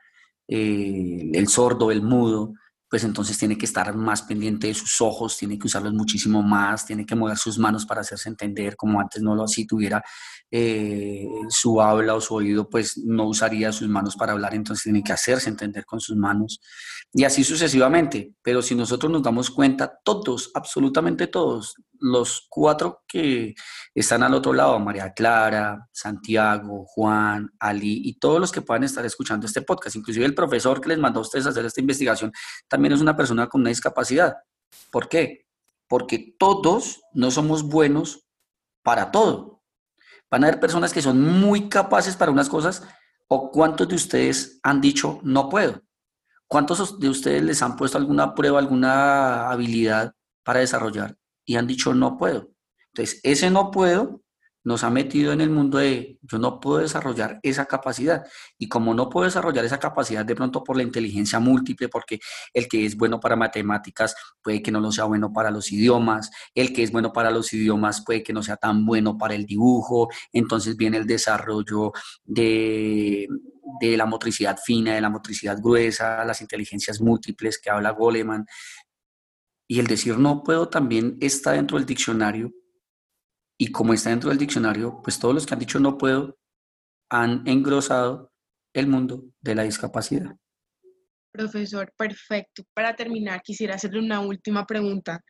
eh, el sordo, el mudo, pues entonces tiene que estar más pendiente de sus ojos, tiene que usarlos muchísimo más, tiene que mover sus manos para hacerse entender, como antes no lo así tuviera eh, su habla o su oído, pues no usaría sus manos para hablar, entonces tiene que hacerse entender con sus manos y así sucesivamente. Pero si nosotros nos damos cuenta, todos, absolutamente todos, los cuatro que están al otro lado, María Clara, Santiago, Juan, Ali y todos los que puedan estar escuchando este podcast, inclusive el profesor que les mandó a ustedes hacer esta investigación, también es una persona con una discapacidad. ¿Por qué? Porque todos no somos buenos para todo. Van a haber personas que son muy capaces para unas cosas o cuántos de ustedes han dicho no puedo. ¿Cuántos de ustedes les han puesto alguna prueba, alguna habilidad para desarrollar y han dicho no puedo? Entonces, ese no puedo nos ha metido en el mundo de yo no puedo desarrollar esa capacidad. Y como no puedo desarrollar esa capacidad de pronto por la inteligencia múltiple, porque el que es bueno para matemáticas puede que no lo sea bueno para los idiomas, el que es bueno para los idiomas puede que no sea tan bueno para el dibujo, entonces viene el desarrollo de, de la motricidad fina, de la motricidad gruesa, las inteligencias múltiples que habla Goleman. Y el decir no puedo también está dentro del diccionario y como está dentro del diccionario, pues todos los que han dicho no puedo han engrosado el mundo de la discapacidad. Profesor, perfecto. Para terminar, quisiera hacerle una última pregunta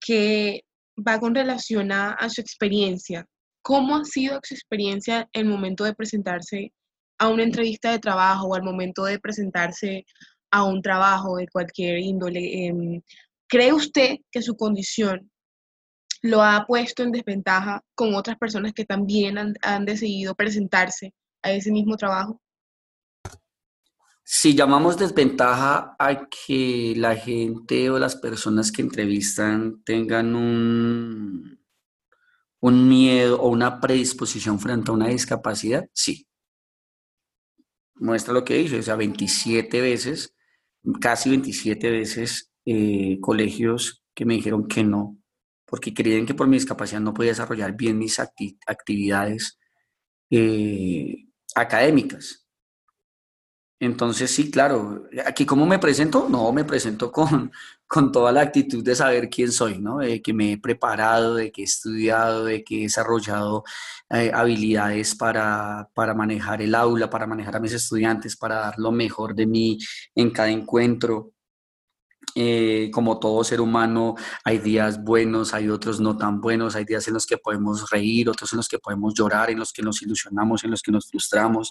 que va con relación a, su experiencia. ¿Cómo ha sido su experiencia en el momento de presentarse a una entrevista de trabajo o al momento de presentarse a un trabajo de cualquier índole? Em, ¿Cree usted que su condición lo ha puesto en desventaja con otras personas que también han, decidido presentarse a ese mismo trabajo? Si llamamos desventaja a que la gente o las personas que entrevistan tengan un, un miedo o una predisposición frente a una discapacidad, sí. Muestra lo que dice, o sea, 27 veces casi 27 veces eh, colegios que me dijeron que no, porque creían que por mi discapacidad no podía desarrollar bien mis actividades eh, académicas. Entonces, sí, claro, aquí cómo me presento, no, me presento con, con toda la actitud de saber quién soy, ¿no? De que me he preparado, de que he estudiado, de que he desarrollado eh, habilidades para, para, manejar el aula, para manejar a mis estudiantes, para dar lo mejor de mí en cada encuentro. Eh, como todo ser humano, hay días buenos, hay otros no tan buenos, hay días en los que podemos reír, otros en los que podemos llorar, en los que nos ilusionamos, en los que nos frustramos.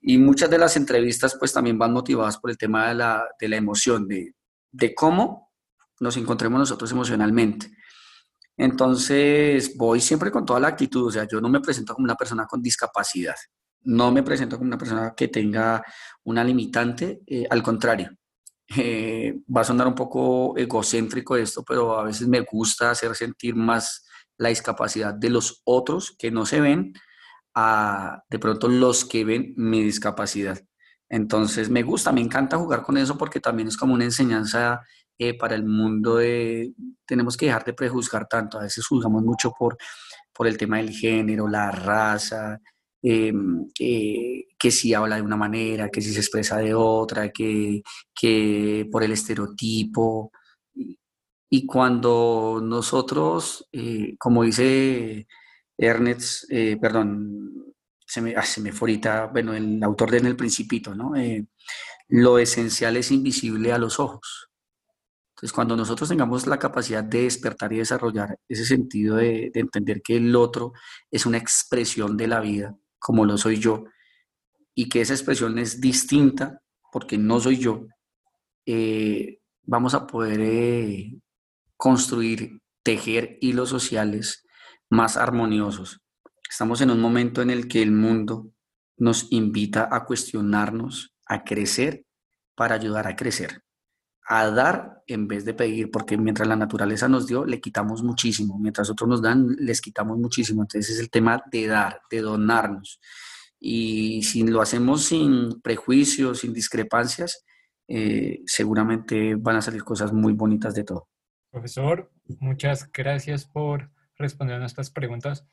Y muchas de las entrevistas pues también van motivadas por el tema de la, de la emoción, de, de cómo nos encontremos nosotros emocionalmente. Entonces, voy siempre con toda la actitud, o sea, yo no me presento como una persona con discapacidad, no me presento como una persona que tenga una limitante, eh, al contrario, eh, va a sonar un poco egocéntrico esto, pero a veces me gusta hacer sentir más la discapacidad de los otros que no se ven a de pronto los que ven mi discapacidad. Entonces me gusta, me encanta jugar con eso porque también es como una enseñanza eh, para el mundo de, tenemos que dejar de prejuzgar tanto, a veces juzgamos mucho por, por el tema del género, la raza, Em, que si habla de una manera, que si se expresa de otra, que, que por el estereotipo. Y cuando nosotros, eh, como dice Ernest, eh, perdón, se me, ah, se me fue ahorita, bueno, el autor de En el Principito, ¿no? Eh, lo esencial es invisible a los ojos. Entonces, cuando nosotros tengamos la capacidad de despertar y desarrollar ese sentido de entender que el otro es una expresión de la vida, como lo soy yo, y que esa expresión es distinta porque no soy yo, eh, vamos a poder eh, construir, tejer hilos sociales más armoniosos. Estamos en un momento en el que el mundo nos invita a cuestionarnos, a crecer para ayudar a crecer, a dar en vez de pedir, porque mientras la naturaleza nos dio, le quitamos muchísimo, mientras otros nos dan, les quitamos muchísimo. Entonces es el tema de dar, de donarnos. Y si lo hacemos sin prejuicios, sin discrepancias, eh, seguramente van a salir cosas muy bonitas de todo. Profesor, muchas gracias por responder a nuestras preguntas.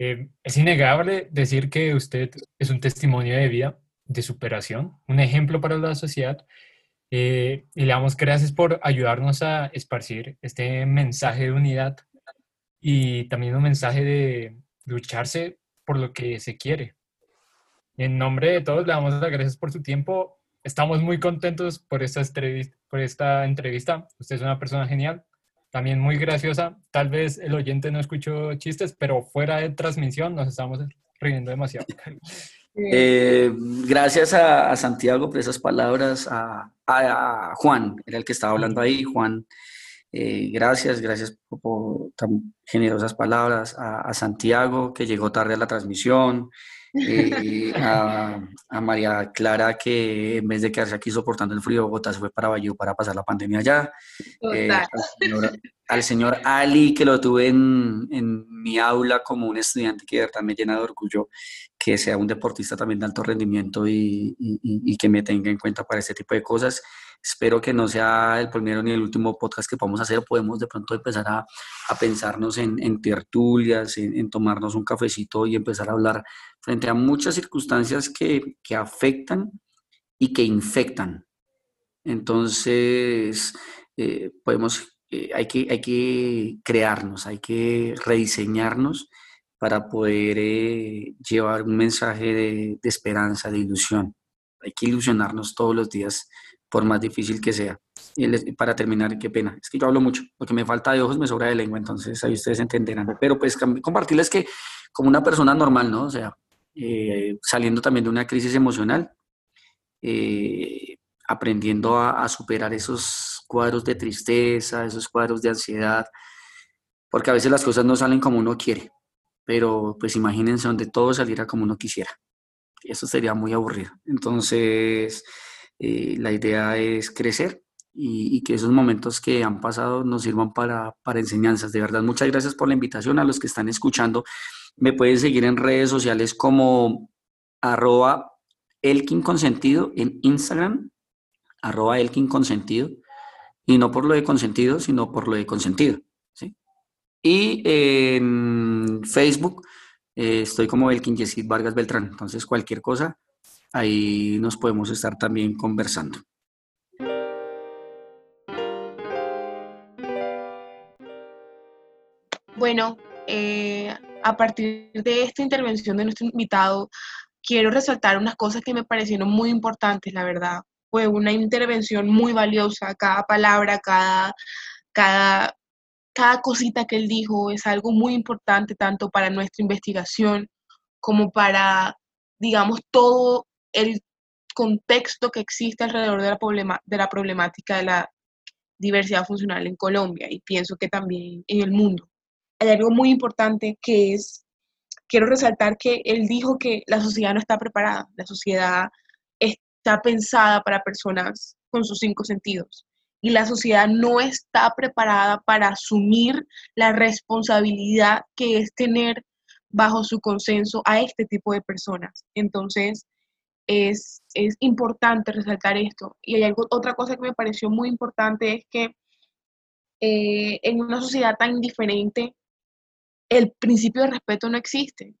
Eh, es innegable decir que usted es un testimonio de vida, de superación, un ejemplo para la sociedad. Eh, y le damos gracias por ayudarnos a esparcir este mensaje de unidad y también un mensaje de lucharse por lo que se quiere, en nombre de todos, le damos las gracias por su tiempo. Estamos muy contentos por esta, por esta entrevista. Usted es una persona genial, también muy graciosa. Tal vez el oyente no escuchó chistes, pero fuera de transmisión nos estamos riendo demasiado. Eh, gracias a, Santiago por esas palabras, a, Juan, era el que estaba hablando ahí, Juan. Eh, gracias, gracias por, tan generosas palabras, a, Santiago que llegó tarde a la transmisión, eh, a, María Clara, que en vez de quedarse aquí soportando el frío de Bogotá, se fue para Bayou para pasar la pandemia allá. Eh, al, señor, Ali, que lo tuve en, en, mi aula como un estudiante que de verdad me llena de orgullo que sea un deportista también de alto rendimiento y, y, y que me tenga en cuenta para este tipo de cosas. Espero que no sea el primero ni el último podcast que podamos hacer. Podemos de pronto empezar a, a pensarnos en, en tertulias, en, en, tomarnos un cafecito y empezar a hablar frente a muchas circunstancias que, que afectan y que infectan. Entonces, eh, podemos, eh, hay, que, hay que crearnos, hay que rediseñarnos para poder eh, llevar un mensaje de, de esperanza, de ilusión. Hay que ilusionarnos todos los días por más difícil que sea. Y para terminar, qué pena, es que yo hablo mucho, lo que me falta de ojos me sobra de lengua, entonces ahí ustedes entenderán. Pero pues compartirles que como una persona normal, ¿no? O sea, eh, saliendo también de una crisis emocional, eh, aprendiendo a, a, superar esos cuadros de tristeza, esos cuadros de ansiedad, porque a veces las cosas no salen como uno quiere, pero pues imagínense donde todo saliera como uno quisiera. Eso sería muy aburrido. Entonces, eh, la idea es crecer y, que esos momentos que han pasado nos sirvan para, para enseñanzas. De verdad, muchas gracias por la invitación a los que están escuchando. Me pueden seguir en redes sociales como arroba Elkin Consentido en Instagram arroba Elkin consentido, y no por lo de consentido, sino por lo de consentido. Y en Facebook eh, estoy como Elkin Yesid Vargas Beltrán, entonces cualquier cosa, ahí nos podemos estar también conversando. Bueno, eh, a partir de esta intervención de nuestro invitado, quiero resaltar unas cosas que me parecieron muy importantes, la verdad. Fue una intervención muy valiosa, cada palabra, cada, cada, cada cosita que él dijo es algo muy importante tanto para nuestra investigación como para, digamos, todo el contexto que existe alrededor de la, de la problemática de la diversidad funcional en Colombia y pienso que también en el mundo. Hay algo muy importante que es, quiero resaltar que él dijo que la sociedad no está preparada, la sociedad está pensada para personas con sus cinco sentidos y la sociedad no está preparada para asumir la responsabilidad que es tener bajo su consenso a este tipo de personas. Entonces, es, es importante resaltar esto. Y hay algo, otra cosa que me pareció muy importante es que eh, en una sociedad tan diferente, el principio de respeto no existe.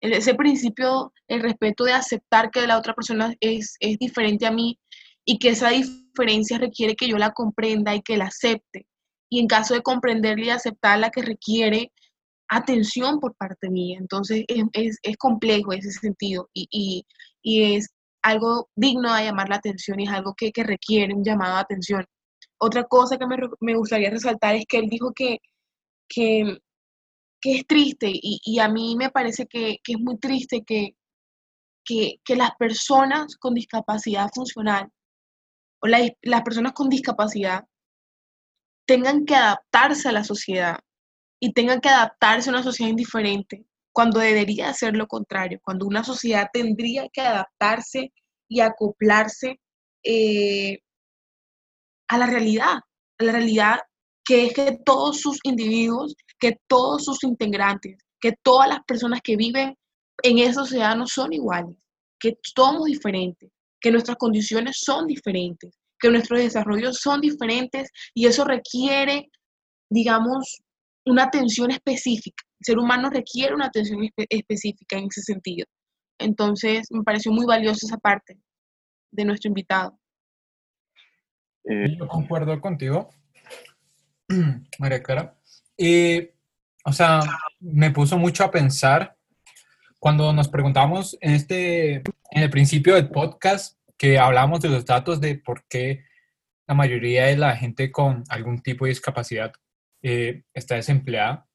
Ese principio, el respeto de aceptar que la otra persona es, es diferente a mí y que esa diferencia requiere que yo la comprenda y que la acepte. Y en caso de comprenderla y aceptarla, que requiere atención por parte mía. Entonces es, es, es complejo ese sentido y, y, y, es algo digno de llamar la atención y es algo que, que requiere un llamado de atención. Otra cosa que me, me gustaría resaltar es que él dijo que, que que es triste y, a mí me parece que, es muy triste que, que, las personas con discapacidad funcional o las personas con discapacidad tengan que adaptarse a la sociedad y tengan que adaptarse a una sociedad indiferente, cuando debería ser lo contrario, cuando una sociedad tendría que adaptarse y acoplarse eh, a la realidad, a la realidad que es que todos sus individuos, que todos sus integrantes, que todas las personas que viven en esa sociedad no son iguales, que somos diferentes, que nuestras condiciones son diferentes, que nuestros desarrollos son diferentes y eso requiere, digamos, una atención específica. El ser humano requiere una atención específica en ese sentido. Entonces, me pareció muy valiosa esa parte de nuestro invitado. Eh, yo concuerdo contigo. María Clara. Y, o sea, me puso mucho a pensar cuando nos preguntamos en, este, en el principio del podcast que hablamos de los datos de por qué la mayoría de la gente con algún tipo de discapacidad eh, está desempleada.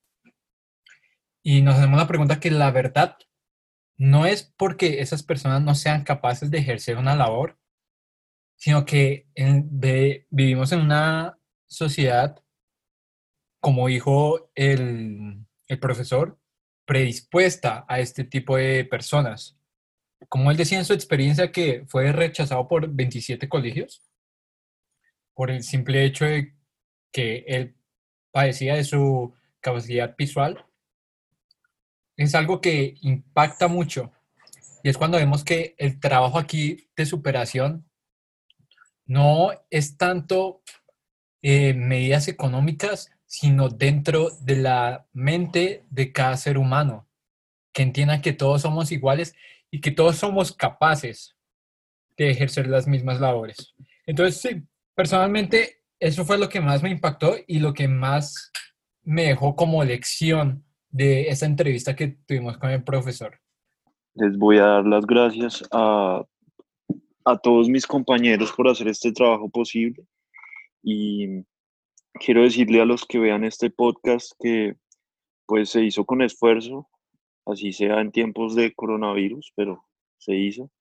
Y nos hacemos la pregunta que la verdad no es porque esas personas no sean capaces de ejercer una labor, sino que vivimos en una sociedad como dijo el, profesor, predispuesta a este tipo de personas. Como él decía en su experiencia que fue rechazado por 27 colegios por el simple hecho de que él padecía de su capacidad visual, es algo que impacta mucho. Y es cuando vemos que el trabajo aquí de superación no es tanto eh, medidas económicas, sino dentro de la mente de cada ser humano, que entienda que todos somos iguales y que todos somos capaces de ejercer las mismas labores. Entonces, sí, personalmente eso fue lo que más me impactó y lo que más me dejó como lección de esa entrevista que tuvimos con el profesor. Les voy a dar las gracias a, a todos mis compañeros por hacer este trabajo posible y quiero decirle a los que vean este podcast que pues se hizo con esfuerzo, así sea en tiempos de coronavirus, pero se hizo.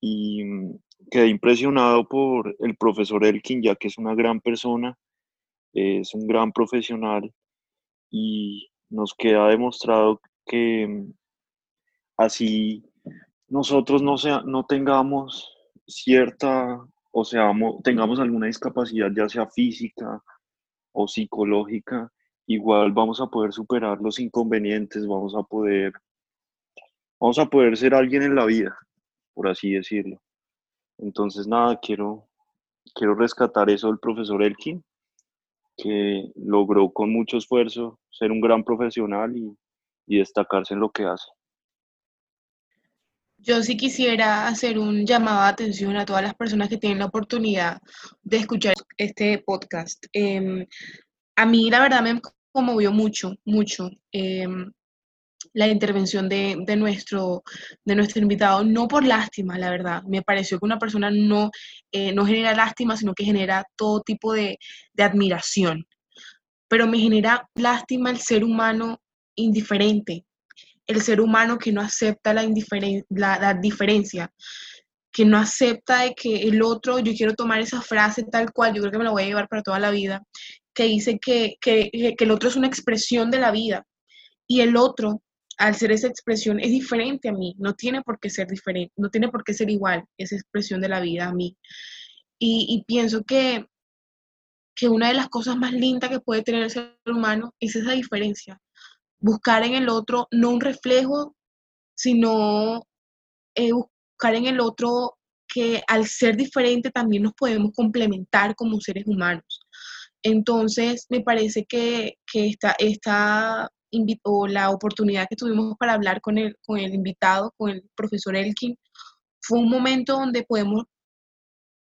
Y mm, quedé impresionado por el profesor Elkin, ya que es una gran persona, es un gran profesional y nos queda demostrado que mm, así nosotros no, sea, no tengamos cierta, o sea, tengamos alguna discapacidad, ya sea física, o psicológica, igual vamos a poder superar los inconvenientes, vamos a poder, vamos a poder ser alguien en la vida, por así decirlo. Entonces, nada, quiero quiero rescatar eso del profesor Elkin, que logró con mucho esfuerzo ser un gran profesional y, y destacarse en lo que hace. Yo sí quisiera hacer un llamado de atención a todas las personas que tienen la oportunidad de escuchar este podcast. Em, a mí la verdad me conmovió mucho, mucho em, la intervención de, nuestro, de nuestro invitado, no por lástima, la verdad. Me pareció que una persona no, eh, no genera lástima, sino que genera todo tipo de, de admiración. Pero me genera lástima el ser humano indiferente, el ser humano que no acepta la, la, diferencia, que no acepta de que el otro, yo quiero tomar esa frase tal cual, yo creo que me la voy a llevar para toda la vida, que dice que, que, que el otro es una expresión de la vida y el otro, al ser esa expresión, es diferente a mí, no tiene por qué ser diferente, no tiene por qué ser igual esa expresión de la vida a mí. Y, y pienso que, que una de las cosas más lindas que puede tener el ser humano es esa diferencia, buscar en el otro no un reflejo, sino eh, buscar en el otro que al ser diferente también nos podemos complementar como seres humanos. Entonces, me parece que, que esta, esta o la oportunidad que tuvimos para hablar con el, con el invitado, con el profesor Elkin, fue un momento donde podemos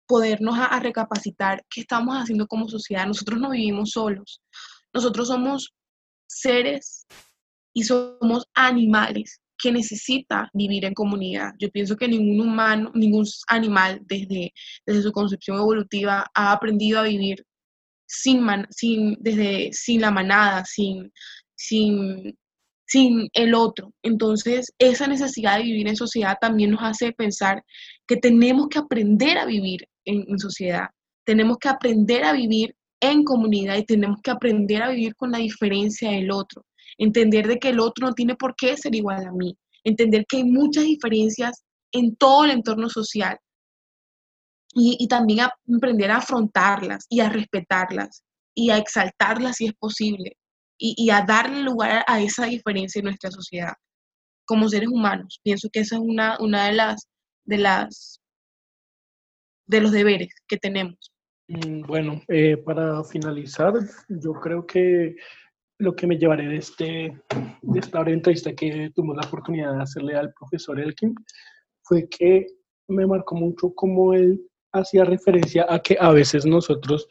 podernos a, recapacitar qué estamos haciendo como sociedad. Nosotros no vivimos solos. Nosotros somos seres y somos animales que necesita vivir en comunidad. Yo pienso que ningún humano, ningún animal desde, desde su concepción evolutiva ha aprendido a vivir sin, sin, desde, sin la manada, sin, sin, sin el otro. Entonces, esa necesidad de vivir en sociedad también nos hace pensar que tenemos que aprender a vivir en, en sociedad, tenemos que aprender a vivir en comunidad y tenemos que aprender a vivir con la diferencia del otro entender de que el otro no tiene por qué ser igual a mí, entender que hay muchas diferencias en todo el entorno social y, también aprender a afrontarlas y a respetarlas y a exaltarlas si es posible y, a darle lugar a esa diferencia en nuestra sociedad como seres humanos. Pienso que esa es una, una de las de las de los deberes que tenemos. Mm, bueno, eh, para finalizar, yo creo que lo que me llevaré de, este, de esta entrevista que tuvimos la oportunidad de hacerle al profesor Elkin fue que me marcó mucho cómo él hacía referencia a que a veces nosotros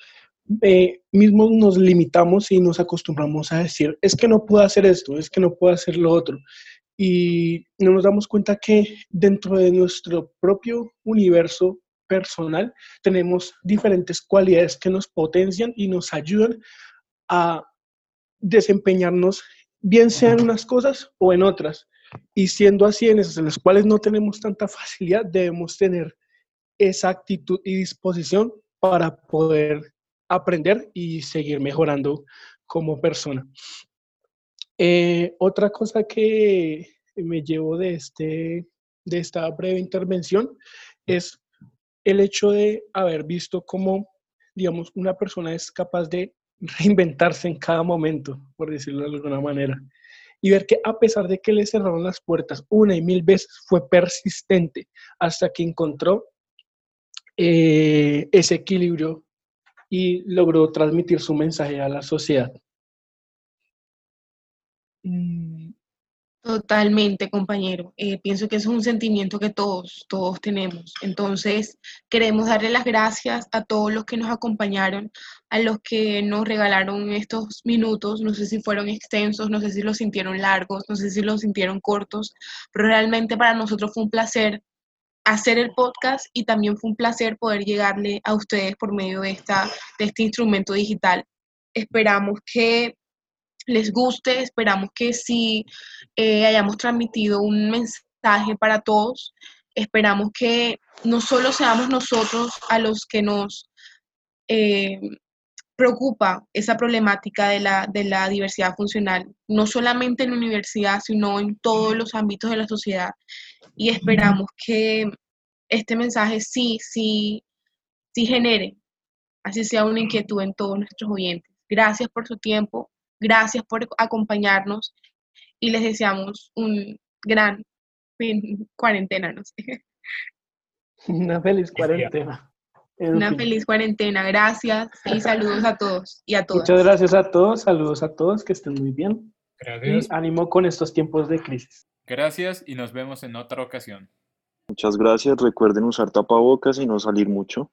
eh, mismos nos limitamos y nos acostumbramos a decir, es que no puedo hacer esto, es que no puedo hacer lo otro. Y no nos damos cuenta que dentro de nuestro propio universo personal tenemos diferentes cualidades que nos potencian y nos ayudan a desempeñarnos, bien sea en unas cosas o en otras. Y siendo así en esas en las cuales no tenemos tanta facilidad, debemos tener esa actitud y disposición para poder aprender y seguir mejorando como persona. Eh, otra cosa que me llevo de, este, de esta breve intervención es el hecho de haber visto cómo, digamos, una persona es capaz de reinventarse en cada momento, por decirlo de alguna manera. Y ver que a pesar de que le cerraron las puertas una y mil veces, fue persistente hasta que encontró eh, ese equilibrio y logró transmitir su mensaje a la sociedad. Totalmente, compañero. Eh, pienso que es un sentimiento que todos, todos tenemos. Entonces, queremos darle las gracias a todos los que nos acompañaron, a los que nos regalaron estos minutos. No sé si fueron extensos, no sé si los sintieron largos, no sé si los sintieron cortos, pero realmente para nosotros fue un placer hacer el podcast y también fue un placer poder llegarle a ustedes por medio de, esta, de este instrumento digital. Esperamos que les guste. Esperamos que sí eh, hayamos transmitido un mensaje para todos. Esperamos que no solo seamos nosotros a los que nos eh, preocupa esa problemática de la, de la diversidad funcional, no solamente en la universidad, sino en todos los ámbitos de la sociedad. Y esperamos que este mensaje sí, sí, sí genere, así sea una inquietud en todos nuestros oyentes. Gracias por su tiempo. Gracias por acompañarnos y les deseamos un gran fin, cuarentena, no sé. Una feliz cuarentena. En Una fin. feliz cuarentena, gracias y saludos a todos y a todas. Muchas gracias a todos, saludos a todos, que estén muy bien. Y Gracias. ánimo con estos tiempos de crisis. Gracias y nos vemos en otra ocasión. Muchas gracias. Recuerden usar tapabocas y no salir mucho.